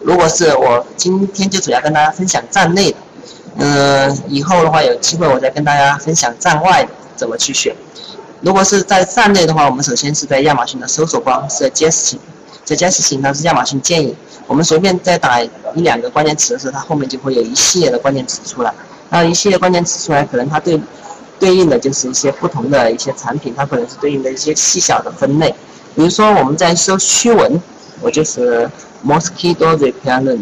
如果是我今天就主要跟大家分享站内的，嗯，以后的话有机会我再跟大家分享站外怎么去选。如果是在站内的话，我们首先是在亚马逊的搜索框是 Justin，这 Justin 它是亚马逊建议，我们随便再打一两个关键词的时候，它后面就会有一系列的关键词出来。那一系列关键词出来，可能它对对应的就是一些不同的一些产品，它可能是对应的一些细小的分类。比如说我们在搜驱蚊，我就是 mosquito repellent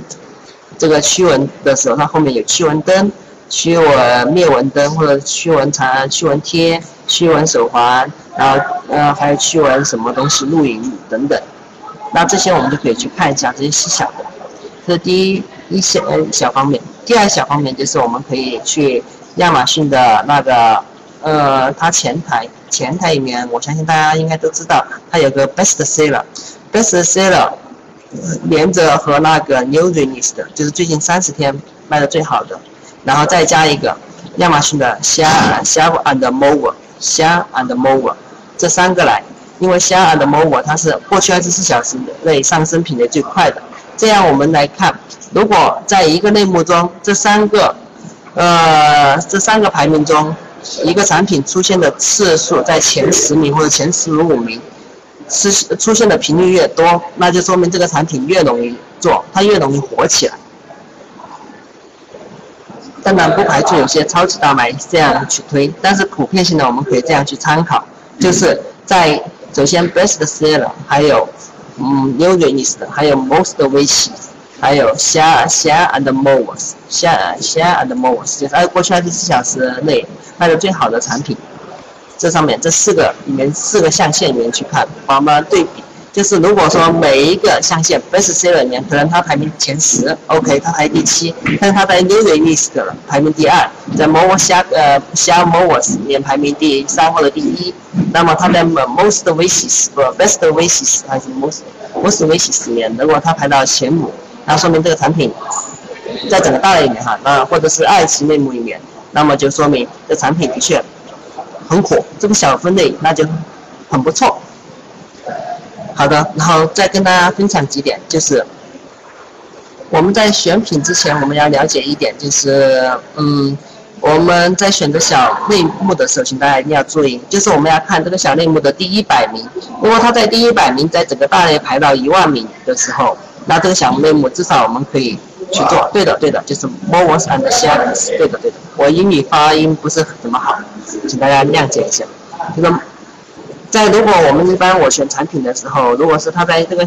这个驱蚊的时候，它后面有驱蚊灯、驱蚊灭蚊灯或者驱蚊茶、驱蚊贴。驱蚊手环，然后呃还有驱蚊什么东西露营等等，那这些我们就可以去看一下这些细小的，这是第一一小小方面。第二小方面就是我们可以去亚马逊的那个呃它前台前台里面，我相信大家应该都知道，它有个 best seller，best seller 连着和那个 new release 的，就是最近三十天卖的最好的，然后再加一个亚马逊的 share share and more。虾 and mover，这三个来，因为虾 and mover 它是过去二十四小时内上升品类最快的。这样我们来看，如果在一个类目中，这三个，呃，这三个排名中，一个产品出现的次数在前十名或者前十五名，是出现的频率越多，那就说明这个产品越容易做，它越容易火起来。当然不排除有些超级大卖这样去推，但是普遍性的我们可以这样去参考，就是在首先 best seller，还有嗯 new release，还有 most wish，还有 share share and mores share share and mores 就是在过去二十四小时内卖的最好的产品，这上面这四个里面四个象限里面去看，我们对比。就是如果说每一个象限 best seller 里面，可能它排名前十，OK，它排第七，但是它在 new release 的排名第二，在 more 下呃下 more 里面排名第三或者第一，那么它在 most wishes 不 best wishes 还是 most most wishes 里面，如果它排到前五，那说明这个产品在整个大类里面哈，那或者是二级类目里面，那么就说明这产品的确很火，这个小分类那就很不错。好的，然后再跟大家分享几点，就是我们在选品之前，我们要了解一点，就是嗯，我们在选择小类目的时候，请大家一定要注意，就是我们要看这个小类目的第一百名，如果它在第一百名，在整个大类排到一万名的时候，那这个小类目至少我们可以去做。对的，对的，就是 more ones and shares。对的，对的，我英语发音不是怎么好，请大家谅解一下，这个。在如果我们一般我选产品的时候，如果是它在这个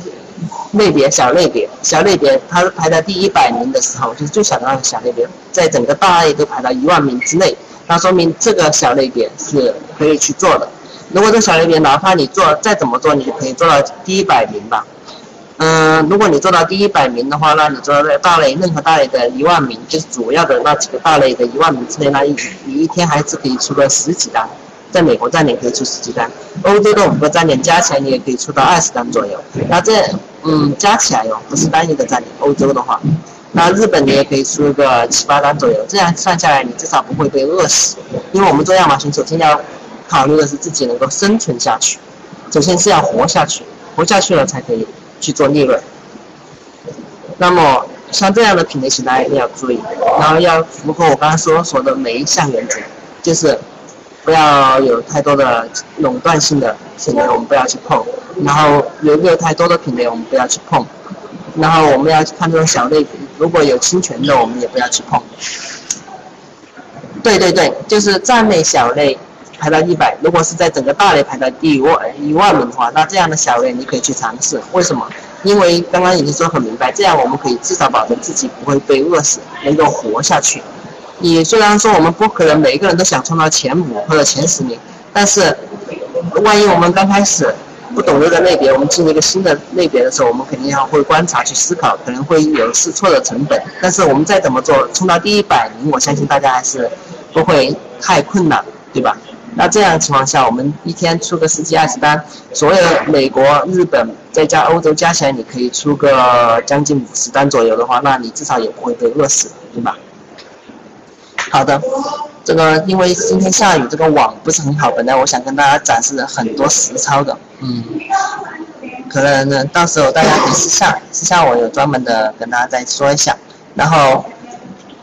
类别小类别小类别，它排在第一百名的时候，就是最小的那个小类别，在整个大类都排到一万名之内，那说明这个小类别是可以去做的。如果这小类别哪怕你做再怎么做，你可以做到第一百名吧。嗯，如果你做到第一百名的话，那你做到大类任何大类的一万名，就是主要的那几个大类的一万名之内，那一你一天还是可以出个十几单。在美国站点可以出十几单，欧洲的五个站点加起来你也可以出到二十单左右。那这嗯加起来哟，不是单一的站点。欧洲的话，那日本你也可以出个七八单左右。这样算下来，你至少不会被饿死。因为我们做亚马逊，首先要考虑的是自己能够生存下去，首先是要活下去，活下去了才可以去做利润。那么像这样的品类型，大家一定要注意，然后要符合我刚刚说说的每一项原则，就是。不要有太多的垄断性的品类，我们不要去碰；然后有没有太多的品类，我们不要去碰；然后我们要看这种小类，如果有侵权的，我们也不要去碰。对对对，就是站内小类排到一百，如果是在整个大类排到第一万一万名的话，那这样的小类你可以去尝试。为什么？因为刚刚已经说很明白，这样我们可以至少保证自己不会被饿死，能够活下去。你虽然说我们不可能每一个人都想冲到前五或者前十名，但是万一我们刚开始不懂这个类别，我们进入一个新的类别的时候，我们肯定要会观察去思考，可能会有试错的成本。但是我们再怎么做，冲到第一百名，我相信大家还是不会太困难，对吧？那这样情况下，我们一天出个十几二十单，所有美国、日本再加欧洲加起来，你可以出个将近五十单左右的话，那你至少也不会被饿死，对吧？好的，这个因为今天下雨，这个网不是很好。本来我想跟大家展示很多实操的，嗯，可能呢，到时候大家可以私下私下我有专门的跟大家再说一下，然后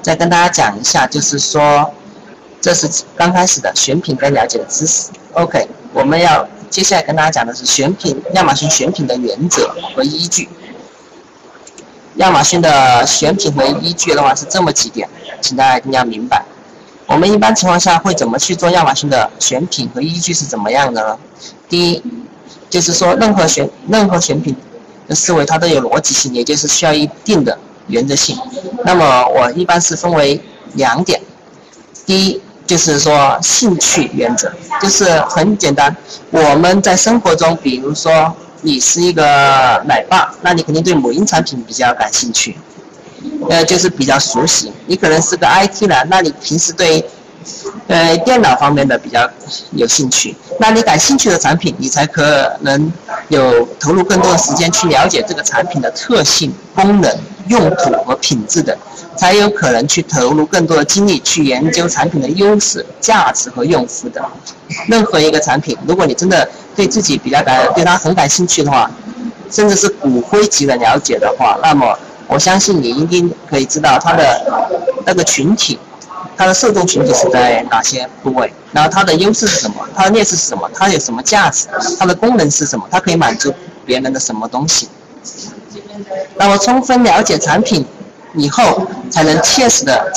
再跟大家讲一下，就是说这是刚开始的选品跟了解的知识。OK，我们要接下来跟大家讲的是选品，亚马逊选品的原则和依据。亚马逊的选品和依据的话是这么几点，请大家一定要明白。我们一般情况下会怎么去做亚马逊的选品和依据是怎么样的呢？第一，就是说任何选任何选品的思维它都有逻辑性，也就是需要一定的原则性。那么我一般是分为两点，第一就是说兴趣原则，就是很简单，我们在生活中，比如说。你是一个奶爸，那你肯定对母婴产品比较感兴趣，呃，就是比较熟悉。你可能是个 IT 男，那你平时对，呃，电脑方面的比较有兴趣。那你感兴趣的产品，你才可能有投入更多的时间去了解这个产品的特性、功能、用途和品质的，才有可能去投入更多的精力去研究产品的优势、价值和用户的。任何一个产品，如果你真的对自己比较感对它很感兴趣的话，甚至是骨灰级的了解的话，那么我相信你一定可以知道它的那个群体，它的受众群体是在哪些部位，然后它的优势是什么，它的劣势是什么，它有什么价值，它的功能是什么，它可以满足别人的什么东西。那么充分了解产品以后，才能切实的。